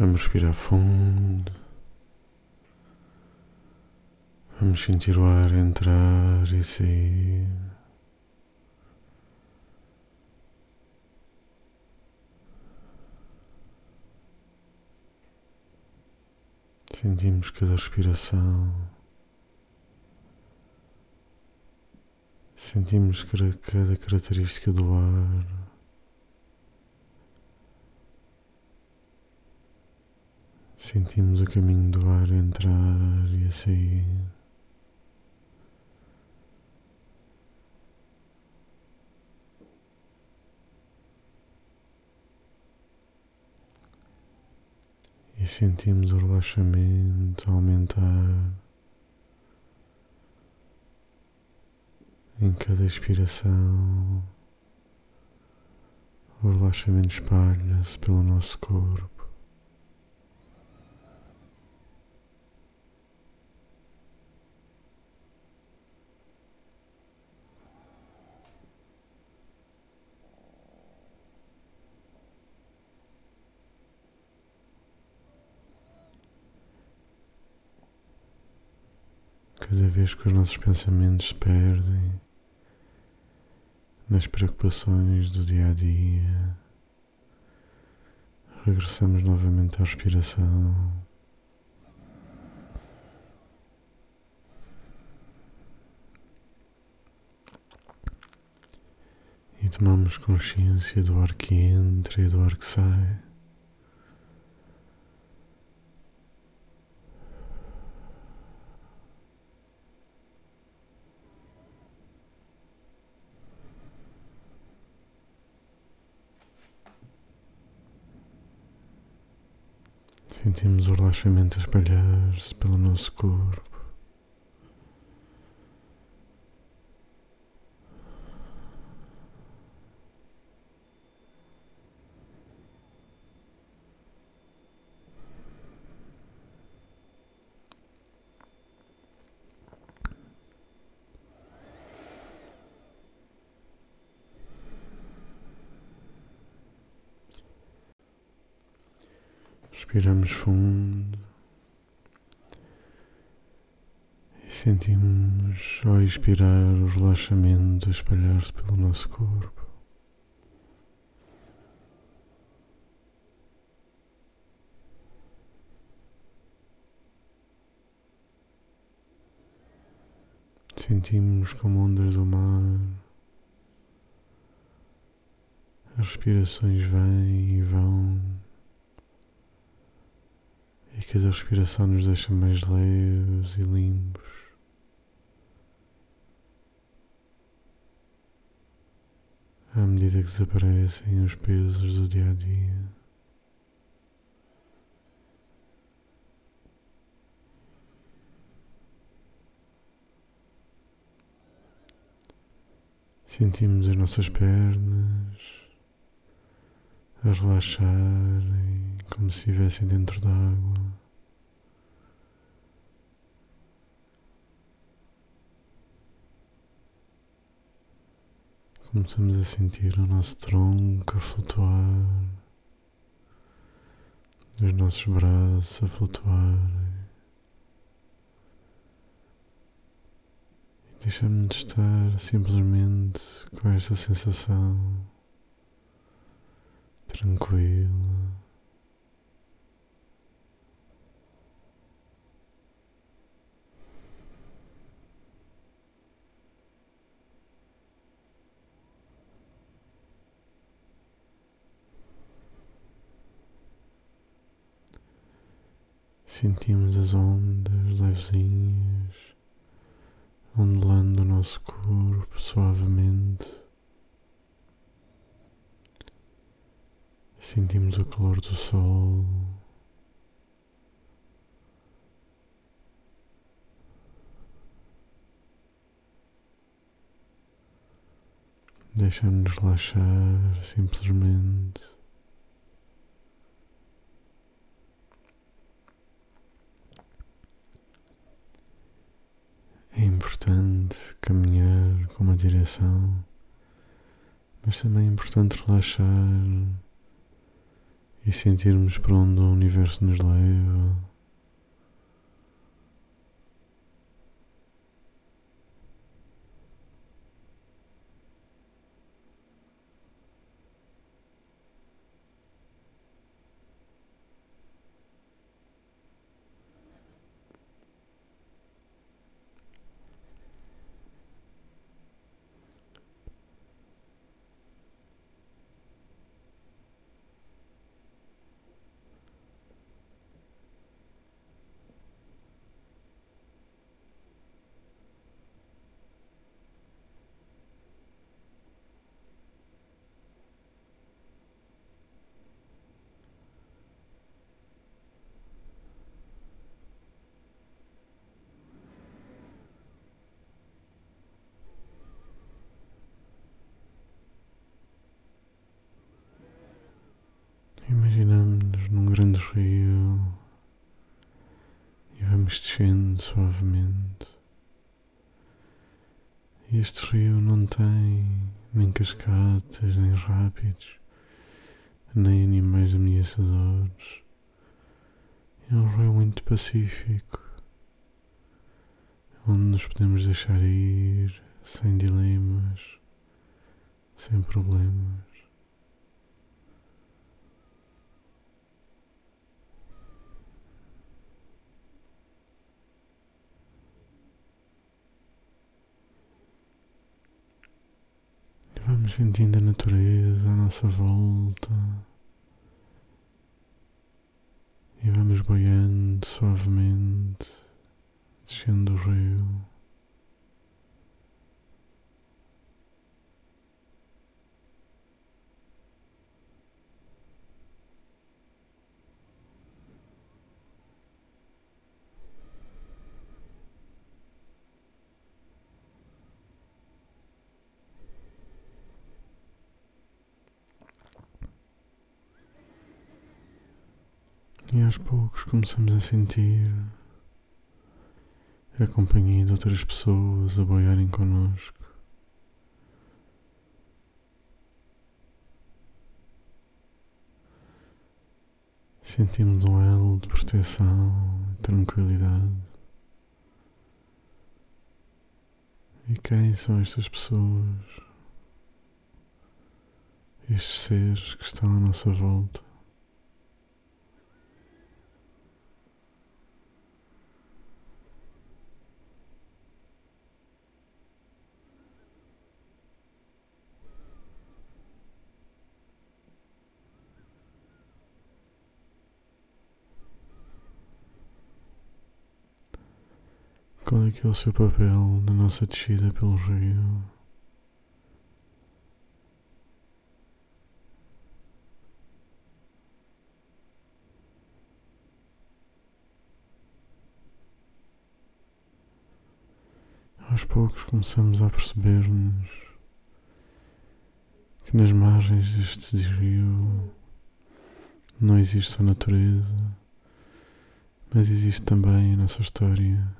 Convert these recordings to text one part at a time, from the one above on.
Vamos respirar fundo. Vamos sentir o ar entrar e sair. Sentimos cada respiração. Sentimos cada, característica do ar. Sentimos o caminho do ar entrar e a sair. E sentimos o relaxamento aumentar em cada expiração. O relaxamento espalha-se pelo nosso corpo. Cada vez que os nossos pensamentos se perdem nas preocupações do dia a dia, regressamos novamente à respiração. E tomamos consciência do ar que entra e do ar que sai. Sentimos o relaxamento espalhar-se pelo nosso corpo. Respiramos fundo e sentimos ao expirar o relaxamento a espalhar-se pelo nosso corpo. Sentimos como ondas do mar, as respirações vêm e vão. E cada respiração nos deixa mais leves e limpos. À medida que desaparecem os pesos do dia a dia. Sentimos as nossas pernas a relaxarem como se estivessem dentro d'água. Começamos a sentir o nosso tronco a flutuar, os nossos braços a flutuarem. E deixamos de estar simplesmente com esta sensação tranquila. Sentimos as ondas levezinhas ondulando o nosso corpo suavemente. Sentimos o calor do sol. Deixamos-nos relaxar simplesmente. É importante caminhar com uma direção, mas também é importante relaxar e sentirmos para onde o universo nos leva. Imaginamos-nos num grande rio e vamos descendo suavemente. E este rio não tem nem cascatas, nem rápidos, nem animais ameaçadores. É um rio muito pacífico, onde nos podemos deixar ir sem dilemas, sem problemas. Vamos sentindo a natureza à nossa volta e vamos boiando suavemente, descendo o rio. E aos poucos começamos a sentir a companhia de outras pessoas a boiarem connosco. Sentimos um elo de proteção e tranquilidade. E quem são estas pessoas? Estes seres que estão à nossa volta? Qual é que é o seu papel na nossa descida pelo rio? Aos poucos começamos a perceber-nos que nas margens deste rio não existe só natureza, mas existe também a nossa história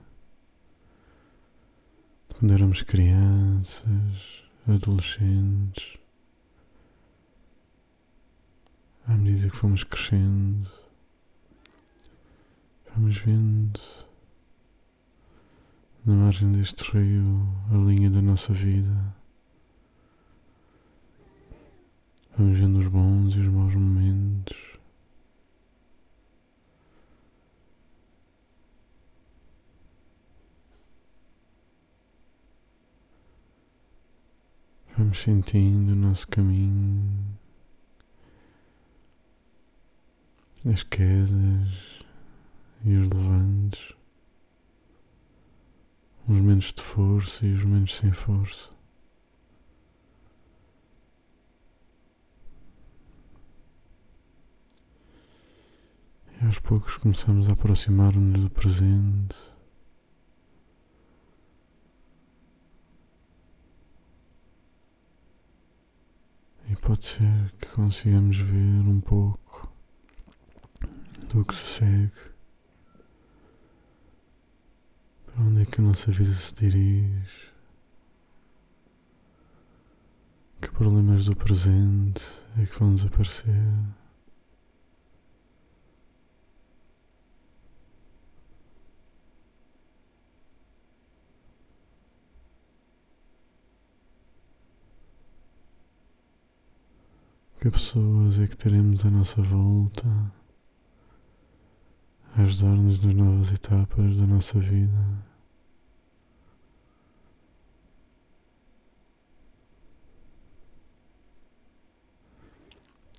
quando éramos crianças, adolescentes, à medida que fomos crescendo, vamos vendo na margem deste rio a linha da nossa vida. Vamos vendo os bons e os maus momentos. Vamos sentindo o nosso caminho, as quedas e os levantes, os momentos de força e os momentos sem força. E aos poucos começamos a aproximar-nos do presente. Pode ser que consigamos ver um pouco do que se segue, para onde é que a nossa vida se dirige, que problemas do presente é que vão desaparecer. Que pessoas é que teremos à nossa volta a ajudar-nos nas novas etapas da nossa vida?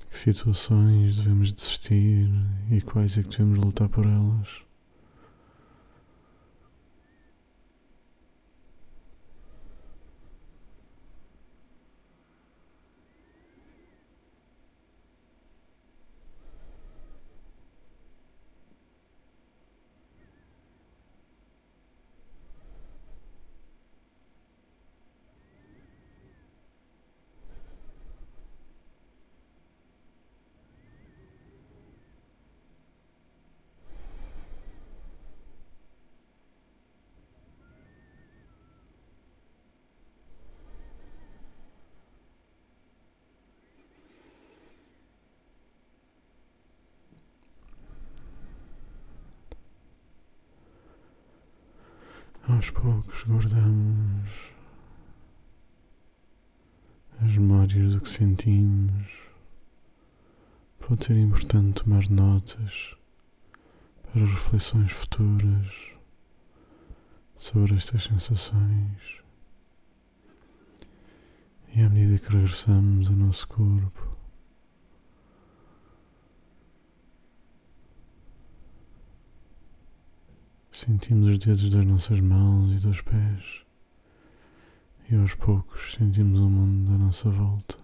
Que situações devemos desistir e quais é que devemos lutar por elas? Aos poucos guardamos as memórias do que sentimos. Pode ser importante tomar notas para reflexões futuras sobre estas sensações. E à medida que regressamos ao nosso corpo, Sentimos os dedos das nossas mãos e dos pés, e aos poucos sentimos o mundo à nossa volta.